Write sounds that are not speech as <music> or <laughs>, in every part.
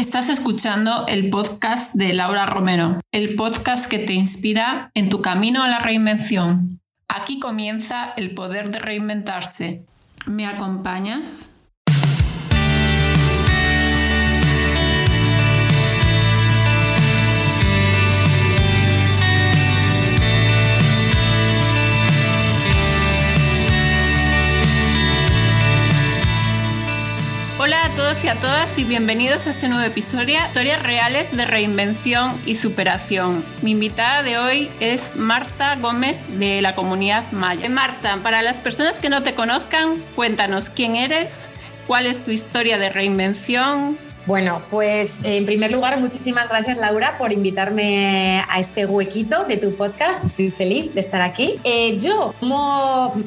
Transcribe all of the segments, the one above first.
Estás escuchando el podcast de Laura Romero, el podcast que te inspira en tu camino a la reinvención. Aquí comienza el poder de reinventarse. ¿Me acompañas? A todos y a todas y bienvenidos a este nuevo episodio, Historias Reales de Reinvención y Superación. Mi invitada de hoy es Marta Gómez de la comunidad Maya. Marta, para las personas que no te conozcan, cuéntanos quién eres, cuál es tu historia de reinvención, bueno, pues en primer lugar, muchísimas gracias Laura por invitarme a este huequito de tu podcast. Estoy feliz de estar aquí. Eh, yo,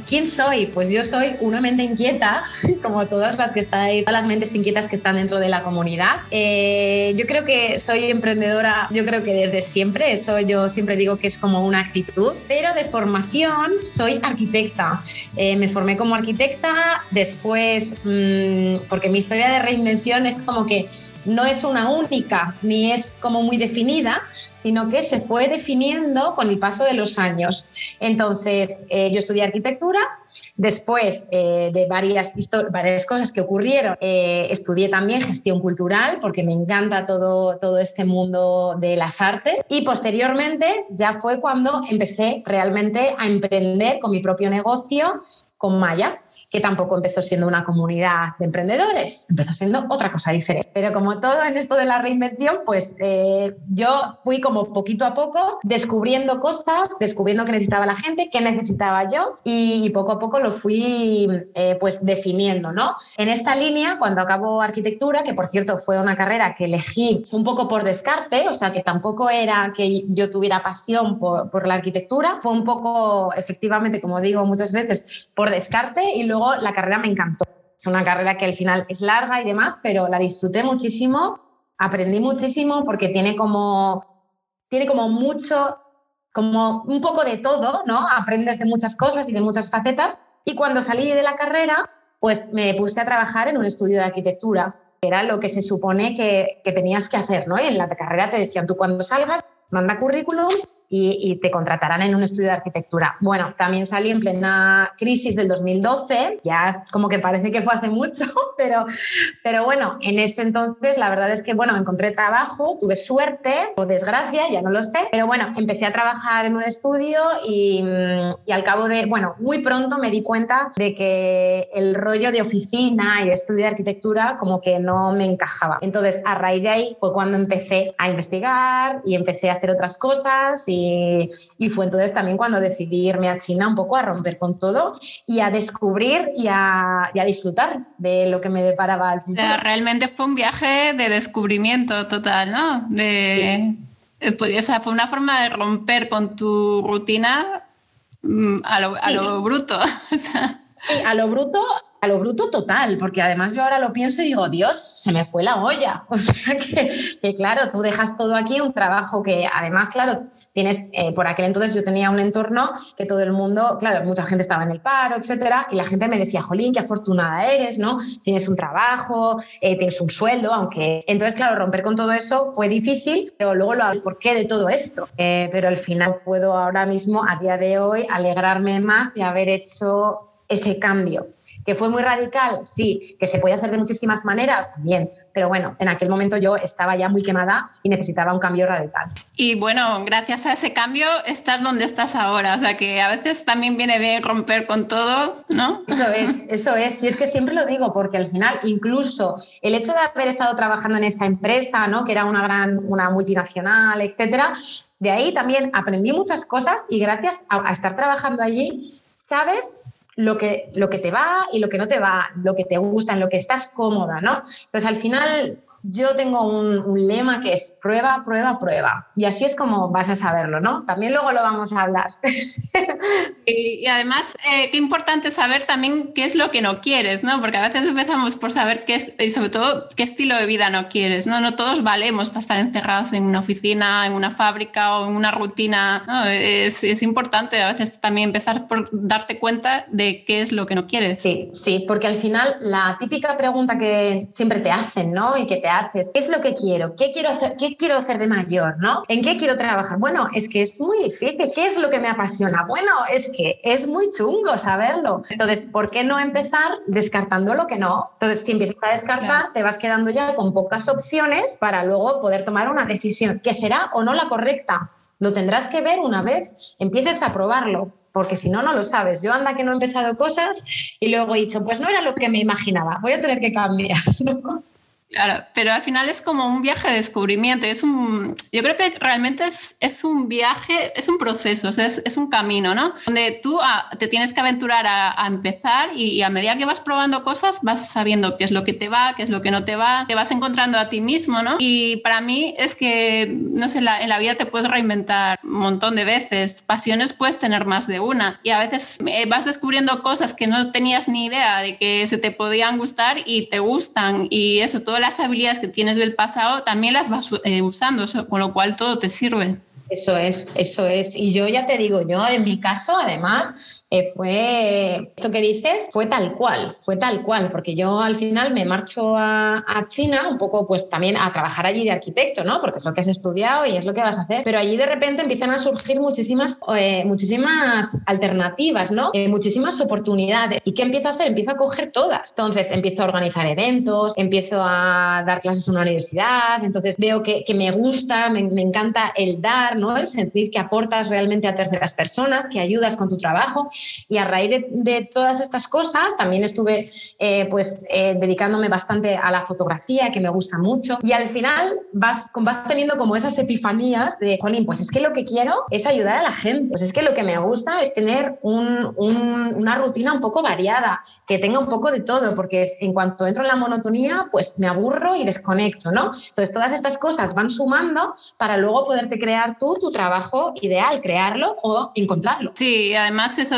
¿quién soy? Pues yo soy una mente inquieta, <laughs> como todas las que estáis, todas las mentes inquietas que están dentro de la comunidad. Eh, yo creo que soy emprendedora, yo creo que desde siempre, eso yo siempre digo que es como una actitud, pero de formación soy arquitecta. Eh, me formé como arquitecta, después, mmm, porque mi historia de reinvención es como que no es una única ni es como muy definida, sino que se fue definiendo con el paso de los años. Entonces, eh, yo estudié arquitectura, después eh, de varias, varias cosas que ocurrieron, eh, estudié también gestión cultural, porque me encanta todo, todo este mundo de las artes, y posteriormente ya fue cuando empecé realmente a emprender con mi propio negocio con Maya que tampoco empezó siendo una comunidad de emprendedores, empezó siendo otra cosa diferente. Pero como todo en esto de la reinvención, pues eh, yo fui como poquito a poco descubriendo cosas, descubriendo qué necesitaba la gente, qué necesitaba yo y, poco a poco lo fui eh, pues definiendo, ¿no? En esta línea, cuando acabo arquitectura, que por cierto fue una carrera que elegí un poco por descarte, o sea que tampoco era que yo tuviera pasión por, por la arquitectura, fue un poco, efectivamente, como digo muchas veces, por descarte y luego la carrera me encantó. Es una carrera que al final es larga y demás, pero la disfruté muchísimo, aprendí muchísimo porque tiene como, tiene como mucho, como un poco de todo, ¿no? Aprendes de muchas cosas y de muchas facetas. Y cuando salí de la carrera, pues me puse a trabajar en un estudio de arquitectura, que era lo que se supone que, que tenías que hacer, ¿no? Y en la carrera te decían, tú cuando salgas, manda currículums y, te contratarán en un estudio de arquitectura. Bueno, también salí en plena crisis del 2012, ya como que parece que fue hace mucho, <laughs> pero, pero bueno, en ese entonces la verdad es que, bueno, encontré trabajo, tuve suerte o desgracia, ya no lo sé, pero bueno, empecé a trabajar en un estudio y, y al cabo de, bueno, muy pronto me di cuenta de que el rollo de oficina y estudio de arquitectura como que no me encajaba. Entonces, a raíz de ahí fue cuando empecé a investigar y empecé a hacer otras cosas y y, fue entonces también cuando decidí irme a China un poco a romper con todo y a descubrir y a, disfrutar de lo que me deparaba el futuro. Realmente fue un viaje de descubrimiento total, ¿no? De, eh, pues, o sea, fue una forma de romper con tu rutina mm, a lo, a lo bruto. <laughs> a lo bruto a lo bruto total, porque además yo ahora lo pienso y digo, Dios, se me fue la olla. <laughs> O sea que, claro, tú dejas todo aquí, un trabajo que además, claro, tienes, eh, por aquel entonces yo tenía un entorno que todo el mundo, claro, mucha gente estaba en el paro, etcétera, y la gente me decía, Jolín, qué afortunada eres, ¿no? Tienes un trabajo, eh, tienes un sueldo, aunque. Entonces, claro, romper con todo eso fue difícil, pero luego lo por qué de todo esto. Eh, pero al final puedo ahora mismo, a día de hoy, alegrarme más de haber hecho ese cambio. ¿Que fue muy radical? Sí. ¿Que se puede hacer de muchísimas maneras? También. Pero bueno, en aquel momento yo estaba ya muy quemada y necesitaba un cambio radical. Y bueno, gracias a ese cambio estás donde estás ahora. O sea que a veces también viene de romper con todo, ¿no? Eso es, eso es. Y es que siempre lo digo porque al final incluso el hecho de haber estado trabajando en esa empresa, ¿no? Que era una gran, una multinacional, etcétera, de ahí también aprendí muchas cosas y gracias a, a estar trabajando allí, sabes lo que, lo que te va y lo que no te va, lo que te gusta, en lo que estás cómoda, ¿no? Entonces, al final, yo tengo un, lema que es prueba, prueba, prueba. Y así es como vas a saberlo, ¿no? También luego lo vamos a hablar. <laughs> y, además, eh, qué importante saber también qué es lo que no quieres, ¿no? Porque a veces empezamos por saber qué es, y sobre todo qué estilo de vida no quieres, ¿no? No todos valemos para estar encerrados en una oficina, en una fábrica o en una rutina. ¿no? Es, es importante a veces también empezar por darte cuenta de qué es lo que no quieres. Sí, sí, porque al final la típica pregunta que siempre te hacen, ¿no? Y que te haces, qué es lo que quiero, qué quiero hacer, qué quiero hacer de mayor, ¿no? ¿En qué quiero trabajar? Bueno, es que es muy difícil. ¿Qué es lo que me apasiona? Bueno, es que es muy chungo saberlo. Entonces, ¿por qué no empezar descartando lo que no? Entonces, si empiezas a descartar, te vas quedando ya con pocas opciones para luego poder tomar una decisión que será o no la correcta. Lo tendrás que ver una vez empieces a probarlo porque si no, no lo sabes. Yo anda que no he empezado cosas y luego he dicho, pues no era lo que me imaginaba, voy a tener que cambiar. <laughs> Claro, pero al final es como un viaje de descubrimiento. Es un, yo creo que realmente es, es un viaje, es un proceso, es, es, un camino, ¿no? Donde tú ah, te tienes que aventurar a, empezar y, a medida que vas probando cosas vas sabiendo qué es lo que te va, qué es lo que no te va, te vas encontrando a ti mismo, ¿no? Y para mí es que, no sé, la, en la vida te puedes reinventar un montón de veces. Pasiones puedes tener más de una y a veces eh, vas descubriendo cosas que no tenías ni idea de que se te podían gustar y te gustan y eso todo las habilidades que tienes del pasado también las vas eh, usando, con lo cual todo te sirve. Eso es, eso es. Y yo ya te digo, yo en mi caso, además, eh, fue, esto que dices, fue tal cual, fue tal cual, porque yo al final me marcho a, China un poco pues también a trabajar allí de arquitecto, ¿no? Porque es lo que has estudiado y es lo que vas a hacer, pero allí de repente empiezan a surgir muchísimas, eh, muchísimas alternativas, ¿no? Eh, muchísimas oportunidades. ¿Y qué empiezo a hacer? Empiezo a coger todas. Entonces empiezo a organizar eventos, empiezo a dar clases en una universidad, entonces veo que, que me gusta, me, me encanta el dar, ¿no? El sentir que aportas realmente a terceras personas, que ayudas con tu trabajo. Y a raíz de, todas estas cosas, también estuve eh, pues eh, dedicándome bastante a la fotografía, que me gusta mucho. Y al final vas, vas teniendo como esas epifanías de, Jolín, pues es que lo que quiero es ayudar a la gente. Pues es que lo que me gusta es tener una rutina un poco variada, que tenga un poco de todo, porque en cuanto entro en la monotonía, pues me aburro y desconecto, ¿no? Entonces todas estas cosas van sumando para luego poderte crear tú tu trabajo ideal, crearlo o encontrarlo. Sí, además eso,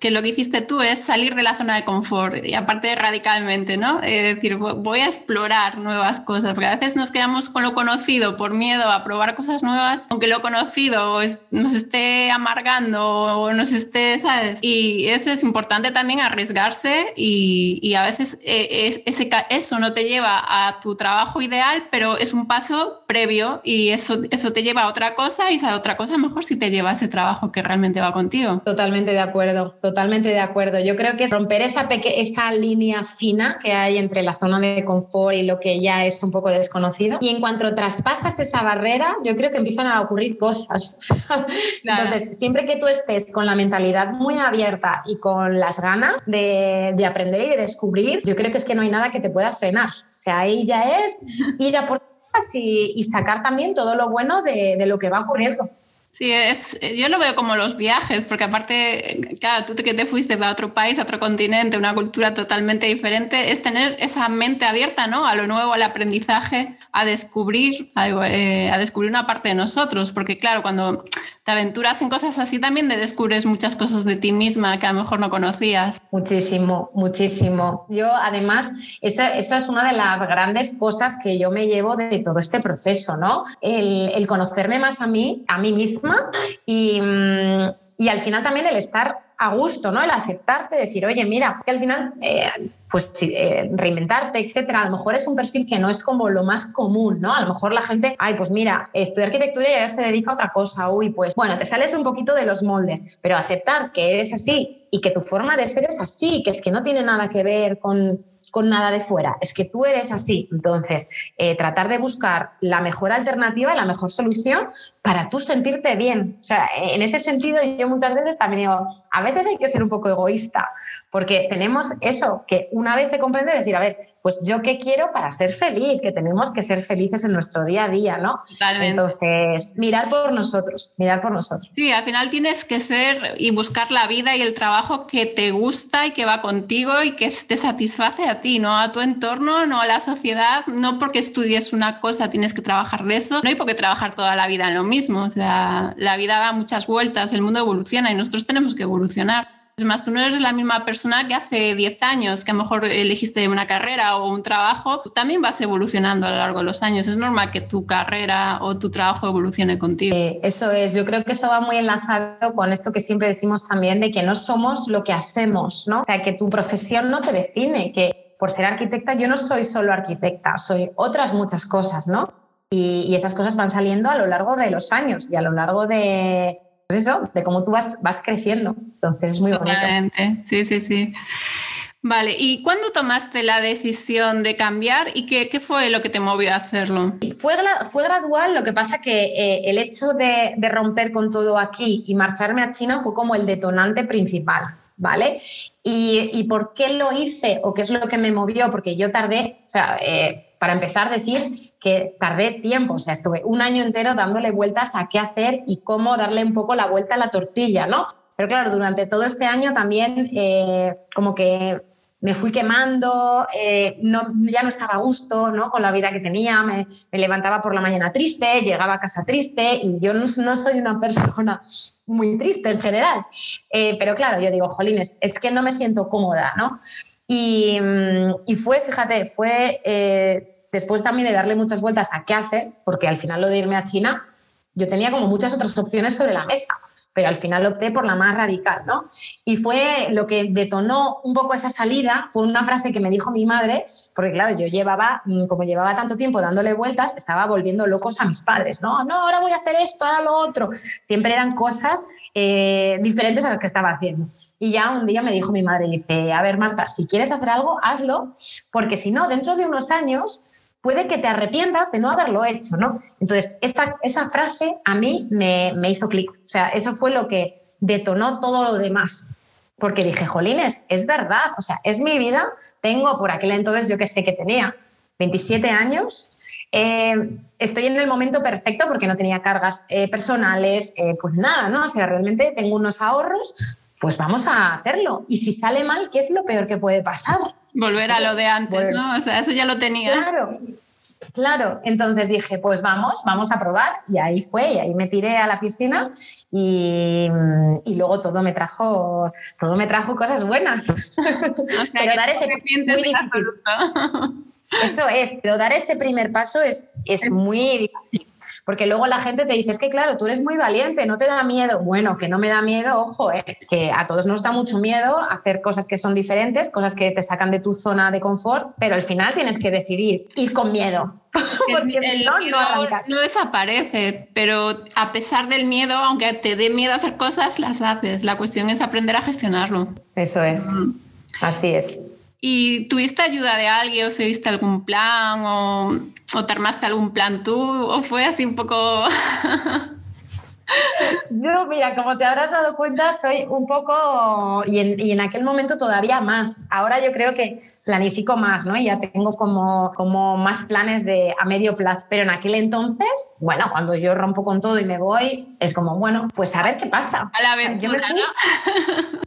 que lo que hiciste tú es salir de la zona de confort y aparte radicalmente, ¿no? Es decir, voy a explorar nuevas cosas, porque a veces nos quedamos con lo conocido por miedo a probar cosas nuevas, aunque lo conocido nos esté amargando o nos esté, ¿sabes? Y eso es importante también arriesgarse y, a veces eh, es, ese, eso no te lleva a tu trabajo ideal, pero es un paso previo y eso, eso te lleva a otra cosa y esa otra cosa mejor si te lleva a ese trabajo que realmente va contigo. Totalmente de acuerdo, totalmente de acuerdo. Yo creo que romper esa, esa línea fina que hay entre la zona de confort y lo que ya es un poco desconocido. Y en cuanto traspasas esa barrera, yo creo que empiezan a ocurrir cosas. <laughs> Entonces, siempre que tú estés con la mentalidad muy abierta y con las ganas de, de aprender y de descubrir, yo creo que es que no hay nada que te pueda frenar. O sea, ahí ya es <laughs> ir a por y, y sacar también todo lo bueno de, de lo que va ocurriendo. Sí, es, yo lo veo como los viajes, porque aparte, claro, tú que te fuiste a otro país, a otro continente, una cultura totalmente diferente, es tener esa mente abierta, ¿no? A lo nuevo, al aprendizaje, a descubrir, a, eh, a descubrir una parte de nosotros, porque claro, cuando te aventuras en cosas así también te descubres muchas cosas de ti misma que a lo mejor no conocías. Muchísimo, muchísimo. Yo además, eso, es una de las grandes cosas que yo me llevo de todo este proceso, ¿no? El, conocerme más a mí, a mí misma y, y al final también el estar a gusto, ¿no? El aceptarte, decir, oye, mira, que al final, eh, pues eh, reinventarte, etcétera, a lo mejor es un perfil que no es como lo más común, ¿no? A lo mejor la gente, ay, pues mira, estudiar arquitectura y ya se dedica a otra cosa, uy, pues bueno, te sales un poquito de los moldes, pero aceptar que eres así y que tu forma de ser es así, que es que no tiene nada que ver con con nada de fuera, es que tú eres así. Entonces, eh, tratar de buscar la mejor alternativa, la mejor solución para tú sentirte bien. O sea, en ese sentido yo muchas veces también digo, a veces hay que ser un poco egoísta, porque tenemos eso, que una vez te comprende decir, a ver, pues yo qué quiero para ser feliz, que tenemos que ser felices en nuestro día a día, ¿no? Totalmente. Entonces, mirar por nosotros, mirar por nosotros. Sí, al final tienes que ser y buscar la vida y el trabajo que te gusta y que va contigo y que te satisface a ti, no a tu entorno, no a la sociedad, no porque estudies una cosa tienes que trabajar de eso, no hay por qué trabajar toda la vida en lo mismo, o sea, la vida da muchas vueltas, el mundo evoluciona y nosotros tenemos que evolucionar. Es más, tú no eres la misma persona que hace 10 años, que a lo mejor elegiste una carrera o un trabajo, también vas evolucionando a lo largo de los años. Es normal que tu carrera o tu trabajo evolucione contigo. Eh, eso es, yo creo que eso va muy enlazado con esto que siempre decimos también de que no somos lo que hacemos, ¿no? O sea, que tu profesión no te define, que por ser arquitecta, yo no soy solo arquitecta, soy otras muchas cosas, ¿no? Y, esas cosas van saliendo a lo largo de los años y a lo largo de, pues eso, de cómo tú vas, vas creciendo. Entonces es muy bonito. Sí, sí, sí. Vale, ¿y cuándo tomaste la decisión de cambiar y qué, fue lo que te movió a hacerlo? Fue, fue gradual, lo que pasa que eh, el hecho de, romper con todo aquí y marcharme a China fue como el detonante principal, ¿vale? Y, por qué lo hice o qué es lo que me movió? Porque yo tardé, o sea, eh, para empezar, decir que tardé tiempo, o sea, estuve un año entero dándole vueltas a qué hacer y cómo darle un poco la vuelta a la tortilla, ¿no? Pero claro, durante todo este año también eh, como que me fui quemando, eh, no, ya no estaba a gusto ¿no? con la vida que tenía, me, levantaba por la mañana triste, llegaba a casa triste y yo no, soy una persona muy triste en general. Eh, pero claro, yo digo, jolines, es que no me siento cómoda, ¿no? Y, mm, fue, fíjate, fue después también de darle muchas vueltas a qué hacer, porque al final lo de irme a China, yo tenía como muchas otras opciones sobre la mesa pero al final opté por la más radical, ¿no? Y fue lo que detonó un poco esa salida, fue una frase que me dijo mi madre, porque claro, yo llevaba, mm, como llevaba tanto tiempo dándole vueltas, estaba volviendo locos a mis padres, ¿no? No, ahora voy a hacer esto, ahora lo otro. Siempre eran cosas eh, diferentes a las que estaba haciendo. Y ya un día me dijo mi madre, dice, a ver Marta, si quieres hacer algo, hazlo, porque si no, dentro de unos años puede que te arrepientas de no haberlo hecho, ¿no? Entonces, esta, esa frase a mí me, hizo clic. O sea, eso fue lo que detonó todo lo demás. Porque dije, jolines, es verdad, o sea, es mi vida. Tengo por aquel entonces, yo que sé que tenía 27 años. Eh, estoy en el momento perfecto porque no tenía cargas eh, personales, eh, pues nada, ¿no? O sea, realmente tengo unos ahorros, pues vamos a hacerlo. Y si sale mal, ¿qué es lo peor que puede pasar? Volver a lo de antes, ¿no? O sea, eso ya lo tenías. Claro, claro. Entonces dije, pues vamos, vamos a probar. Y ahí fue, y ahí me tiré a la piscina y, luego todo me trajo, todo me trajo cosas buenas. <laughs> pero dar ese muy difícil. <laughs> Eso es, pero dar ese primer paso es, es, es muy difícil. Porque luego la gente te dice, es que claro, tú eres muy valiente, no te da miedo. Bueno, que no me da miedo, ojo, eh, que a todos nos da mucho miedo hacer cosas que son diferentes, cosas que te sacan de tu zona de confort, pero al final tienes que decidir ir con miedo. <laughs> Porque el, no, miedo no, desaparece, pero a pesar del miedo, aunque te dé miedo hacer cosas, las haces. La cuestión es aprender a gestionarlo. Eso es. Así es. ¿Y tuviste ayuda de alguien o seguiste algún plan o, o te armaste algún plan tú o fue así un poco... <laughs> Yo, mira, como te habrás dado cuenta, soy un poco, y en, aquel momento todavía más. Ahora yo creo que planifico más, ¿no? Y ya tengo como, como más planes de a medio plazo. Pero en aquel entonces, bueno, cuando yo rompo con todo y me voy, es como, bueno, pues a ver qué pasa. A la aventura,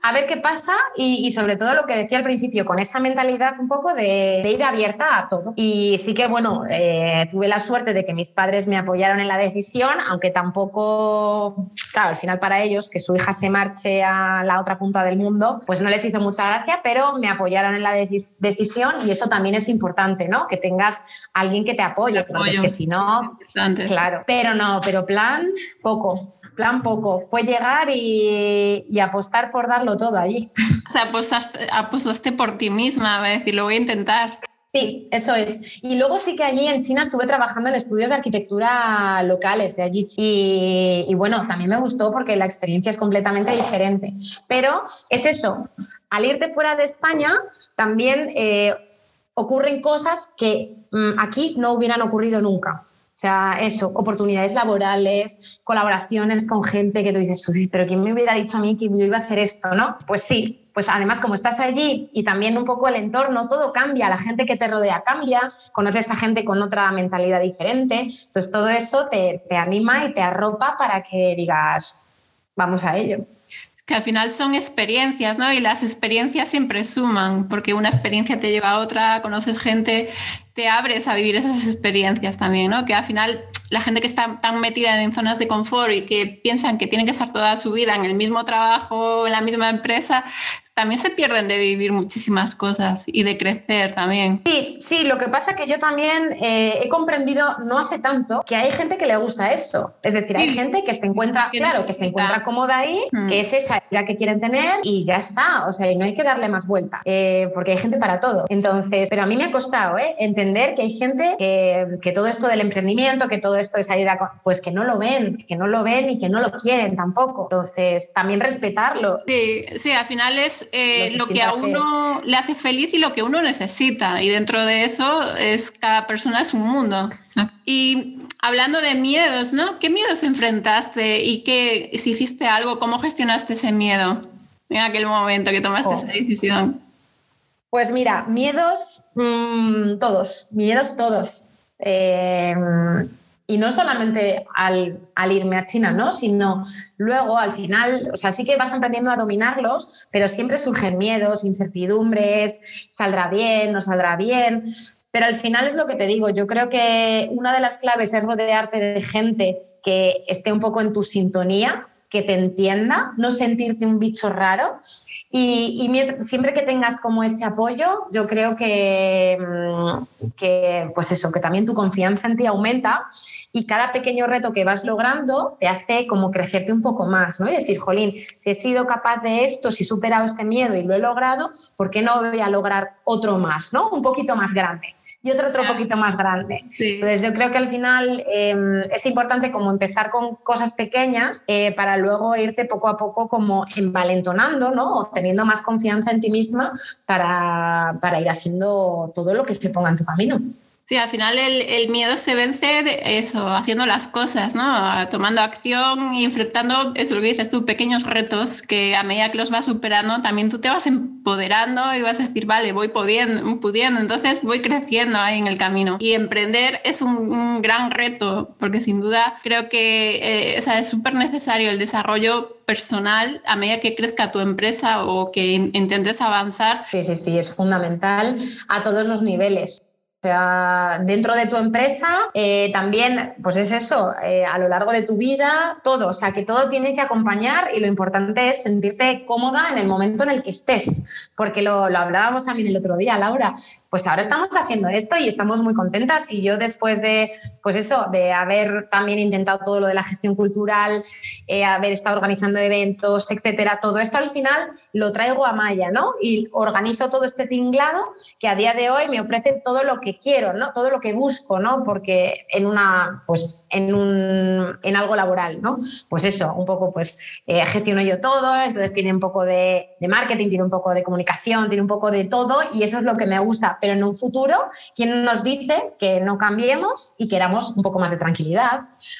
A ver qué pasa y, sobre todo lo que decía al principio, con esa mentalidad un poco de, ir abierta a todo. Y sí que, bueno, eh, tuve la suerte de que mis padres me apoyaron en la decisión, aunque tampoco claro, al final para ellos que su hija se marche a la otra punta del mundo, pues no les hizo mucha gracia, pero me apoyaron en la decisión y eso también es importante, ¿no? Que tengas alguien que te apoye, porque es que si no, claro, pero no, pero plan poco, plan poco. Fue llegar y, apostar por darlo todo allí. O sea, apostaste, apostaste por ti misma, a decir, lo voy a intentar. Sí, eso es. Y luego sí que allí en China estuve trabajando en estudios de arquitectura locales de allí. Y, bueno, también me gustó porque la experiencia es completamente diferente. Pero es eso, al irte fuera de España también eh, ocurren cosas que mm, aquí no hubieran ocurrido nunca. O sea, eso, oportunidades laborales, colaboraciones con gente que tú dices, uy, pero ¿quién me hubiera dicho a mí que yo iba a hacer esto, no? Pues sí, pues además como estás allí y también un poco el entorno, todo cambia, la gente que te rodea cambia, conoces a gente con otra mentalidad diferente, entonces todo eso te, te anima y te arropa para que digas, vamos a ello que al final son experiencias, ¿no? Y las experiencias siempre suman, porque una experiencia te lleva a otra, conoces gente, te abres a vivir esas experiencias también, ¿no? Que al final la gente que está tan metida en zonas de confort y que piensan que tienen que estar toda su vida en el mismo trabajo, en la misma empresa, también se pierden de vivir muchísimas cosas y de crecer también. Sí, sí, lo que pasa que yo también eh, he comprendido no hace tanto que hay gente que le gusta eso. Es decir, hay gente que se encuentra, claro, que se encuentra cómoda ahí, mm. que es esa idea que quieren tener y ya está. O sea, y no hay que darle más vuelta, eh, porque hay gente para todo. Entonces, pero a mí me ha costado ¿eh? entender que hay gente que, que todo esto del emprendimiento, que todo esto es idea, pues que no lo ven, que no lo ven y que no lo quieren tampoco. Entonces, también respetarlo. Sí, sí al final es eh, lo que a uno le hace feliz y lo que uno necesita. Y dentro de eso, es cada persona es un mundo. Y hablando de miedos, ¿no? ¿Qué miedos enfrentaste y qué, si hiciste algo, cómo gestionaste ese miedo en aquel momento que tomaste oh. esa decisión? Pues mira, miedos, mm, todos, miedos todos. Eh, y no solamente al, irme a China, ¿no? Sino luego al final, o sea, sí que vas aprendiendo a dominarlos, pero siempre surgen miedos, incertidumbres, saldrá bien, no saldrá bien. Pero al final es lo que te digo, yo creo que una de las claves es rodearte de gente que esté un poco en tu sintonía, que te entienda, no sentirte un bicho raro y, siempre que tengas como ese apoyo, yo creo que, mm, que, pues eso, que también tu confianza en ti aumenta y cada pequeño reto que vas logrando te hace como crecerte un poco más, ¿no? Y decir, jolín, si he sido capaz de esto, si he superado este miedo y lo he logrado, ¿por qué no voy a lograr otro más, ¿no? Un poquito más grande y otro otro poquito más grande. Entonces yo creo que al final em, es importante como empezar con cosas pequeñas eh, para luego irte poco a poco como envalentonando, ¿no? O teniendo más confianza en ti misma para, para ir haciendo todo lo que se ponga en tu camino. Sí, al final el, miedo se vence de eso, haciendo las cosas, ¿no? Tomando acción y enfrentando, eso lo que dices tú, pequeños retos que a medida que los vas superando, también tú te vas empoderando y vas a decir, vale, voy pudiendo, pudiendo entonces voy creciendo ahí en el camino. Y emprender es un, gran reto, porque sin duda creo que eh, es súper necesario el desarrollo personal a medida que crezca tu empresa o que intentes avanzar. Sí, sí, sí, es fundamental a todos los niveles sea, dentro de tu empresa, eh, también, pues es eso, eh, a lo largo de tu vida, todo, o sea, que todo tiene que acompañar y lo importante es sentirte cómoda en el momento en el que estés, porque lo, lo hablábamos también el otro día, Laura, pues ahora estamos haciendo esto y estamos muy contentas y yo después de, pues eso, de haber también intentado todo lo de la gestión cultural, eh, haber estado organizando eventos, etcétera, todo esto al final lo traigo a Maya, ¿no? Y organizo todo este tinglado que a día de hoy me ofrece todo lo que quiero, ¿no? Todo lo que busco, ¿no? Porque en una, pues en un, en algo laboral, ¿no? Pues eso, un poco, pues eh, gestiono yo todo, entonces tiene un poco de, de marketing, tiene un poco de comunicación, tiene un poco de todo y eso es lo que me gusta pero en un futuro, ¿quién nos dice que no cambiemos y queramos un poco más de tranquilidad,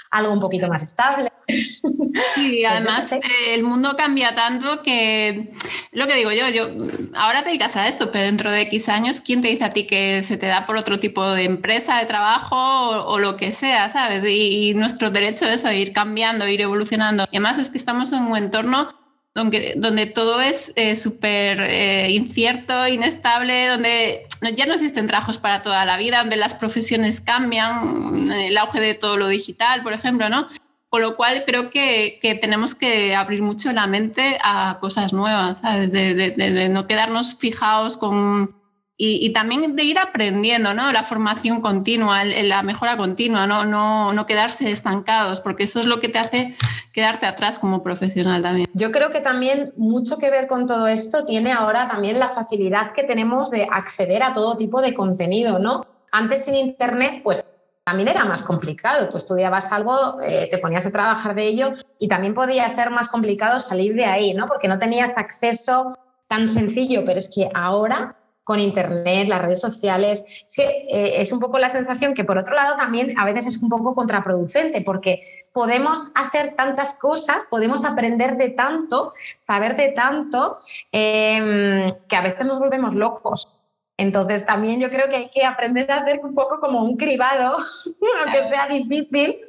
algo un poquito más estable? Sí, <laughs> pues además eh, el mundo cambia tanto que lo que digo yo, yo ahora te dedicas a esto, pero dentro de X años, ¿quién te dice a ti que se te da por otro tipo de empresa, de trabajo o, lo que sea, ¿sabes? Y, nuestro derecho es a ir cambiando, ir evolucionando. Y además es que estamos en un entorno donde, donde todo es eh, súper eh, incierto, inestable, donde ya no existen trabajos para toda la vida, donde las profesiones cambian, el auge de todo lo digital, por ejemplo, ¿no? Con lo cual creo que, que tenemos que abrir mucho la mente a cosas nuevas, ¿sabes? de, de no quedarnos fijados con y, también de ir aprendiendo, ¿no? La formación continua, la mejora continua, ¿no? No, no quedarse estancados, porque eso es lo que te hace quedarte atrás como profesional también. Yo creo que también mucho que ver con todo esto tiene ahora también la facilidad que tenemos de acceder a todo tipo de contenido, ¿no? Antes sin Internet, pues también era más complicado. Tú estudiabas algo, eh, te ponías a trabajar de ello y también podía ser más complicado salir de ahí, ¿no? Porque no tenías acceso tan sencillo, pero es que ahora con Internet, las redes sociales. Es que eh, es un poco la sensación que, por otro lado, también a veces es un poco contraproducente, porque podemos hacer tantas cosas, podemos aprender de tanto, saber de tanto, em, que a veces nos volvemos locos. Entonces, también yo creo que hay que aprender a hacer un poco como un cribado, <laughs> aunque sea difícil,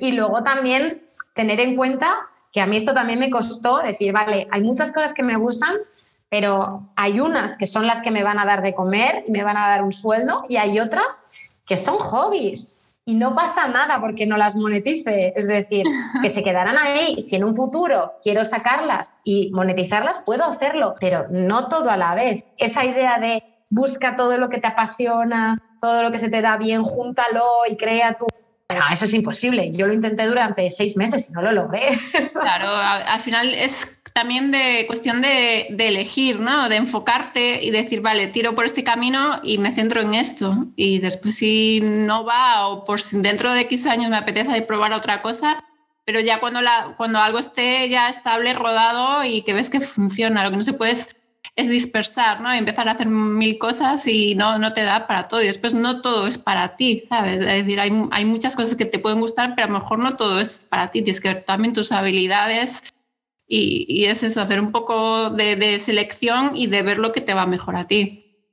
y luego también tener en cuenta que a mí esto también me costó decir, vale, hay muchas cosas que me gustan, pero hay unas que son las que me van a dar de comer y me van a dar un sueldo y hay otras que son hobbies. y no pasa nada porque no las monetice. Es decir, <laughs> que se quedarán ahí. Si en un futuro quiero sacarlas y monetizarlas, puedo hacerlo, pero no todo a la vez. Esa idea de busca todo lo que te apasiona, todo lo que se te da bien, júntalo y crea tu no, eso es imposible. Yo lo intenté durante seis meses y no lo logré. <laughs> Claro, al final es también de cuestión de, elegir, ¿no? De enfocarte y decir, vale, tiro por este camino y me centro en esto. Y después si no va o por dentro de X años me apetece probar otra cosa, pero ya cuando, cuando algo esté ya estable, rodado y que ves que funciona, lo que no se puede es dispersar, ¿no? empezar a hacer mil cosas y no, no te da para todo. Y después no todo es para ti, ¿sabes? Es decir, hay, hay muchas cosas que te pueden gustar, pero a lo mejor no todo es para ti. Tienes que ver también tus habilidades y, y es eso, hacer un poco de, de, selección y de ver lo que te va mejor a ti.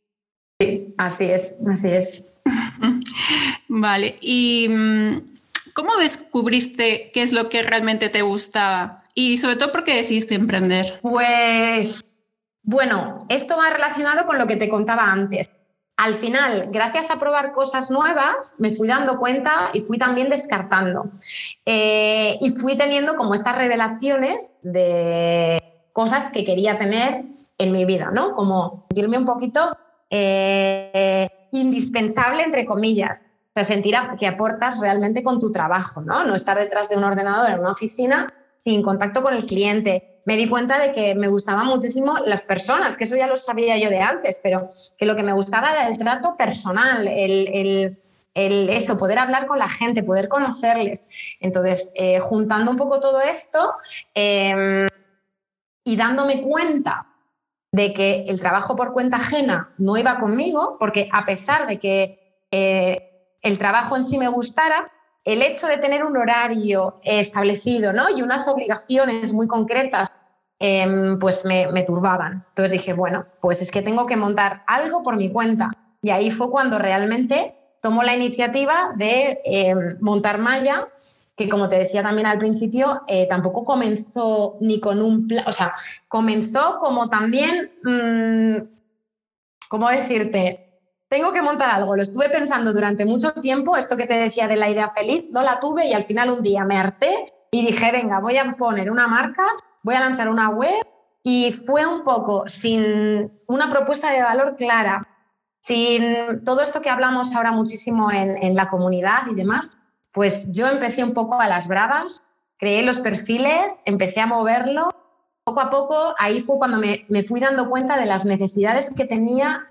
Sí, así es, así es. <laughs> vale, ¿y mm, cómo descubriste qué es lo que realmente te gustaba? Y sobre todo, ¿por qué decidiste emprender? Pues bueno, esto va relacionado con lo que te contaba antes. Al final, gracias a probar cosas nuevas, me fui dando cuenta y fui también descartando. Eh, y fui teniendo como estas revelaciones de cosas que quería tener en mi vida, ¿no? Como sentirme un poquito eh, indispensable, entre comillas. Sentir que aportas realmente con tu trabajo, ¿no? No estar detrás de un ordenador en una oficina sin contacto con el cliente, me di cuenta de que me gustaban muchísimo las personas, que eso ya lo sabía yo de antes, pero que lo que me gustaba era el trato personal, el, eso, poder hablar con la gente, poder conocerles. Entonces, eh, juntando un poco todo esto em, y dándome cuenta de que el trabajo por cuenta ajena no iba conmigo, porque a pesar de que eh, el trabajo en sí me gustara, el hecho de tener un horario establecido ¿no? y unas obligaciones muy concretas, em, pues me, turbaban. Entonces dije, bueno, pues es que tengo que montar algo por mi cuenta. Y ahí fue cuando realmente tomo la iniciativa de em, montar Maya, que como te decía también al principio, eh, tampoco comenzó ni con un plan, o sea, comenzó como también, mm, ¿cómo decirte? Tengo que montar algo. Lo estuve pensando durante mucho tiempo, esto que te decía de la idea feliz, no la tuve y al final un día me harté y dije, venga, voy a poner una marca, voy a lanzar una web y fue un poco sin una propuesta de valor clara, sin todo esto que hablamos ahora muchísimo en, la comunidad y demás, pues yo empecé un poco a las bravas, creé los perfiles, empecé a moverlo. Poco a poco, ahí fue cuando me, fui dando cuenta de las necesidades que tenía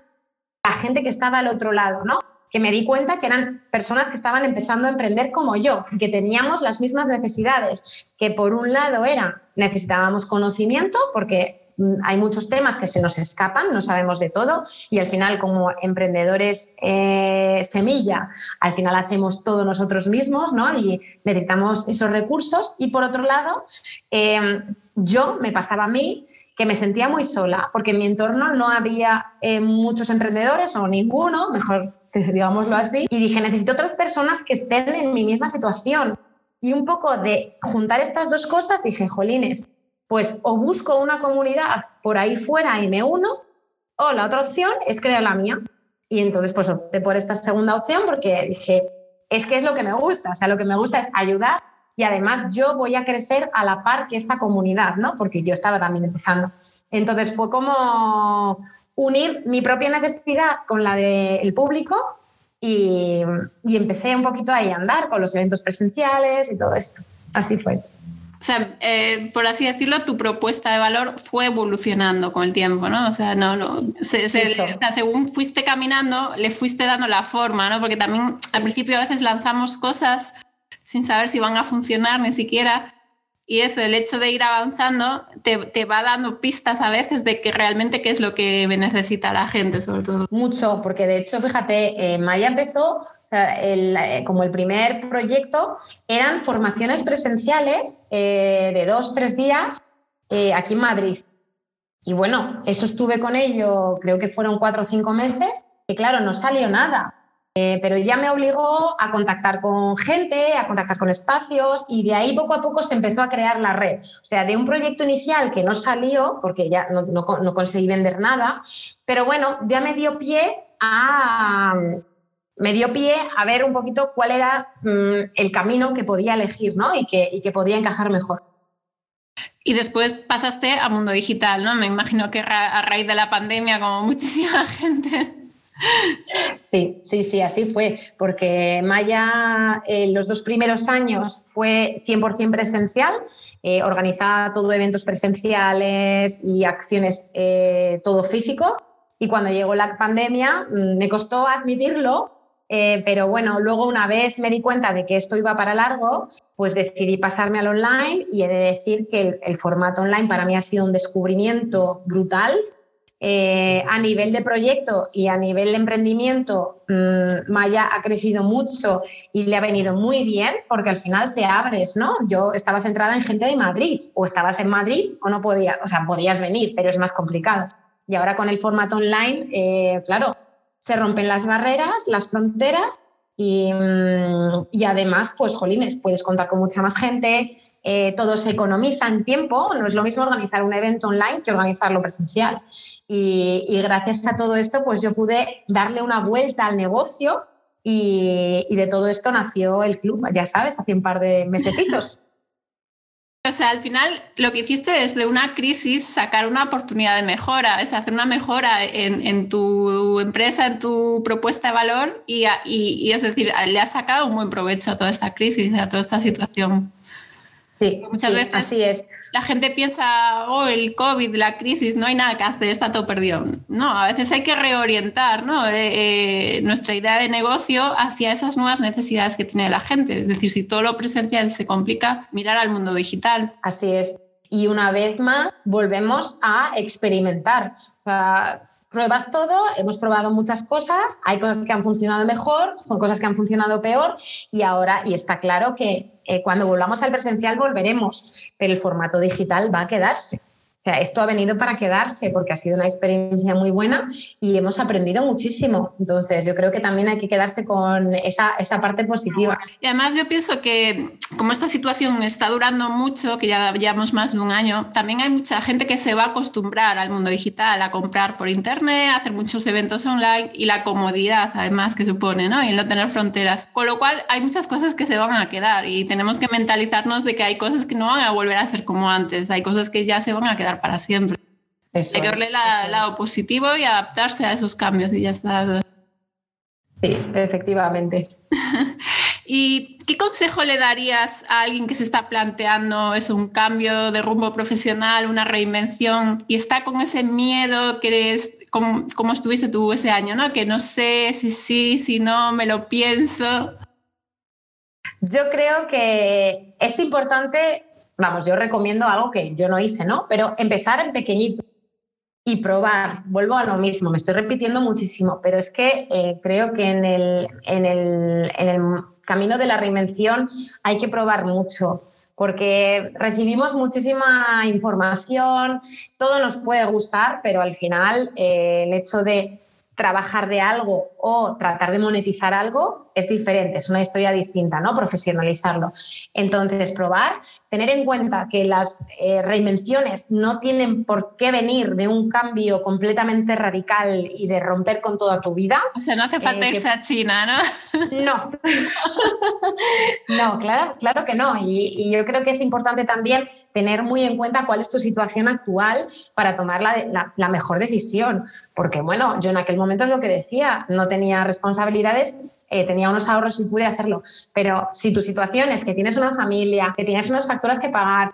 la gente que estaba al otro lado, ¿no? Que me di cuenta que eran personas que estaban empezando a emprender como yo, que teníamos las mismas necesidades, que por un lado era necesitábamos conocimiento porque mm, hay muchos temas que se nos escapan, no sabemos de todo y al final como emprendedores eh, semilla, al final hacemos todo nosotros mismos ¿no? y necesitamos esos recursos y por otro lado, eh, yo me pasaba a mí que me sentía muy sola, porque en mi entorno no había eh, muchos emprendedores o ninguno, mejor digámoslo así, y dije, necesito otras personas que estén en mi misma situación. Y un poco de juntar estas dos cosas, dije, jolines, pues o busco una comunidad por ahí fuera y me uno, o la otra opción es crear la mía. Y entonces pues opté por esta segunda opción porque dije, es que es lo que me gusta, o sea, lo que me gusta es ayudar y además yo voy a crecer a la par que esta comunidad, ¿no? Porque yo estaba también empezando. Entonces fue como unir mi propia necesidad con la del público y, empecé un poquito ahí a andar con los eventos presenciales y todo esto. Así fue. O sea, eh, por así decirlo, tu propuesta de valor fue evolucionando con el tiempo, ¿no? O sea, no, no, según fuiste caminando, le fuiste dando la forma, ¿no? Porque también al principio a veces lanzamos cosas sin saber si van a funcionar ni siquiera. Y eso, el hecho de ir avanzando te, te, va dando pistas a veces de que realmente qué es lo que necesita la gente, sobre todo. Mucho, porque de hecho, fíjate, eh, Maya empezó, eh, como el primer proyecto, eran formaciones presenciales eh, de dos, tres días aquí en Madrid. Y bueno, eso estuve con ello, creo que fueron cuatro o cinco meses, y claro, no salió nada. Eh, pero ya me obligó a contactar con gente, a contactar con espacios y de ahí poco a poco se empezó a crear la red. O sea, de un proyecto inicial que no salió, porque ya no, conseguí vender nada, pero bueno, ya me dio pie a, me dio pie a ver un poquito cuál era mm, el camino que podía elegir ¿no? y, que, y que podía encajar mejor. Y después pasaste a mundo digital, ¿no? Me imagino que a raíz de la pandemia, como <laughs> muchísima gente. Sí, sí, sí, así fue, porque Maya eh, los dos primeros años fue 100% presencial, eh, organizaba todo eventos presenciales y acciones eh, todo físico. Y cuando llegó la pandemia, mm, me costó admitirlo, pero bueno, luego una vez me di cuenta de que esto iba para largo, pues decidí pasarme al online y he de decir que el formato online para mí ha sido un descubrimiento brutal eh, a nivel de proyecto y a nivel de emprendimiento, mm, Maya ha crecido mucho y le ha venido muy bien porque al final te abres, ¿no? Yo estaba centrada en gente de Madrid, o estabas en Madrid o no podías, o sea, podías venir, pero es más complicado. Y ahora con el formato online, eh, claro, se rompen las barreras, las fronteras y, mm, y, además, pues, jolines, puedes contar con mucha más gente, eh, todo se economiza tiempo, no es lo mismo organizar un evento online que organizarlo presencial. Y, gracias a todo esto, pues yo pude darle una vuelta al negocio y, de todo esto nació el club, ya sabes, hace un par de mesecitos. <laughs> O sea, al final lo que hiciste es de una crisis sacar una oportunidad de mejora, es hacer una mejora en, tu empresa, en tu propuesta de valor y, y, es decir, le has sacado un buen provecho a toda esta crisis, a toda esta situación. Sí, muchas veces así es la gente piensa, oh, el COVID, la crisis, no hay nada que hacer, está todo perdido. No, a veces hay que reorientar ¿no? Eh, eh, nuestra idea de negocio hacia esas nuevas necesidades que tiene la gente. Es decir, si todo lo presencial se complica, mirar al mundo digital. Así es. Y una vez más, volvemos a experimentar. pruebas todo, hemos probado muchas cosas, hay cosas que han funcionado mejor, son cosas que han funcionado peor y ahora, y está claro que eh, cuando volvamos al presencial volveremos, pero el formato digital va a quedarse. O sea, esto ha venido para quedarse porque ha sido una experiencia muy buena y hemos aprendido muchísimo. Entonces, yo creo que también hay que quedarse con esa, esa parte positiva. Y además yo pienso que como esta situación está durando mucho, que ya llevamos más de un año, también hay mucha gente que se va a acostumbrar al mundo digital, a comprar por internet, a hacer muchos eventos online y la comodidad además que supone, ¿no? Y no tener fronteras. Con lo cual hay muchas cosas que se van a quedar y tenemos que mentalizarnos de que hay cosas que no van a volver a ser como antes, hay cosas que ya se van a quedar para siempre. Hay que verle el lado positivo y adaptarse a esos cambios y ya está. Sí, efectivamente. <laughs> ¿Y qué consejo le darías a alguien que se está planteando es un cambio de rumbo profesional, una reinvención y está con ese miedo que es como, como estuviste tú ese año, ¿no? Que no sé si sí, si no, me lo pienso. Yo creo que es importante vamos, yo recomiendo algo que yo no hice, ¿no? Pero empezar en pequeñito y probar. Vuelvo a lo mismo, me estoy repitiendo muchísimo, pero es que eh, creo que en el, en, el, en el camino de la reinvención hay que probar mucho porque recibimos muchísima información, todo nos puede gustar, pero al final eh, el hecho de trabajar de algo o tratar de monetizar algo es diferente, es una historia distinta, ¿no? Profesionalizarlo. Entonces, probar, tener en cuenta que las eh, reinvenciones no tienen por qué venir de un cambio completamente radical y de romper con toda tu vida. O sea, no hace falta eh, irse a China, ¿no? <laughs> No. <laughs> no, claro, claro que no. Y, yo creo que es importante también tener muy en cuenta cuál es tu situación actual para tomar la, la mejor decisión. Porque, bueno, yo en aquel momento es lo que decía, no tenía responsabilidades eh, tenía unos ahorros y pude hacerlo. Pero si tu situación es que tienes una familia, que tienes unas facturas que pagar,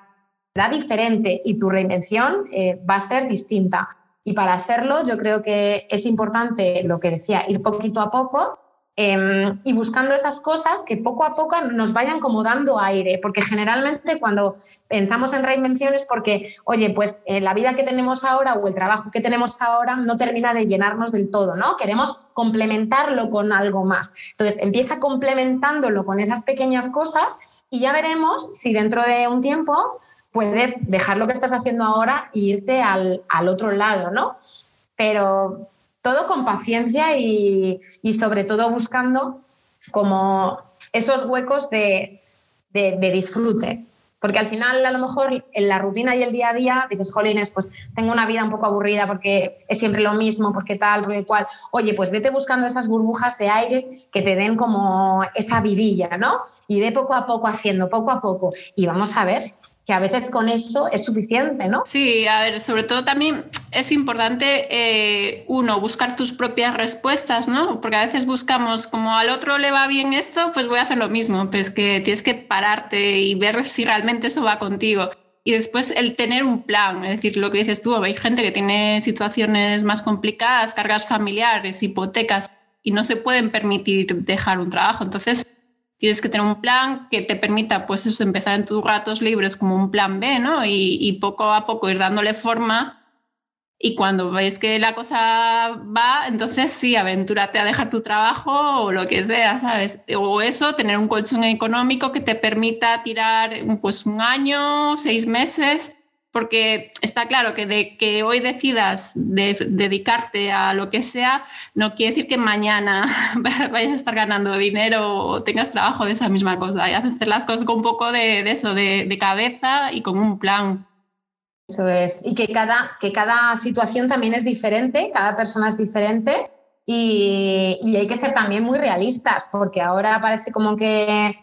da diferente y tu reinvención eh, va a ser distinta. Y para hacerlo yo creo que es importante lo que decía, ir poquito a poco Em, y buscando esas cosas que poco a poco nos vayan como dando aire, porque generalmente cuando pensamos en reinvención es porque, oye, pues eh, la vida que tenemos ahora o el trabajo que tenemos ahora no termina de llenarnos del todo, ¿no? Queremos complementarlo con algo más. Entonces, empieza complementándolo con esas pequeñas cosas y ya veremos si dentro de un tiempo puedes dejar lo que estás haciendo ahora e irte al, al otro lado, ¿no? Pero todo con paciencia y, sobre todo buscando como esos huecos de, disfrute. Porque al final, a lo mejor, en la rutina y el día a día, dices, jolines, pues tengo una vida un poco aburrida porque es siempre lo mismo, porque tal, porque cual. Oye, pues vete buscando esas burbujas de aire que te den como esa vidilla, ¿no? Y ve poco a poco haciendo, poco a poco. Y vamos a ver que a veces con eso es suficiente, ¿no? Sí, a ver, sobre todo también es importante, eh, uno, buscar tus propias respuestas, ¿no? Porque a veces buscamos, como al otro le va bien esto, pues voy a hacer lo mismo, pero es que tienes que pararte y ver si realmente eso va contigo. Y después el tener un plan, es decir, lo que dices tú, hay gente que tiene situaciones más complicadas, cargas familiares, hipotecas, y no se pueden permitir dejar un trabajo. Entonces, tienes que tener un plan que te permita, pues eso, empezar en tus ratos libres como un plan B, ¿no? Y, poco a poco ir dándole forma. Y cuando ves que la cosa va, entonces sí, aventúrate a dejar tu trabajo o lo que sea, ¿sabes? O eso, tener un colchón económico que te permita tirar pues un año, seis meses porque está claro que de que hoy decidas dedicarte a lo que sea, no quiere decir que mañana <laughs> vayas a estar ganando dinero o tengas trabajo de esa misma cosa. Hay que hacer las cosas con un poco de, eso, de, cabeza y con un plan. Eso es. Y que cada, que cada situación también es diferente, cada persona es diferente y, y hay que ser también muy realistas, porque ahora parece como que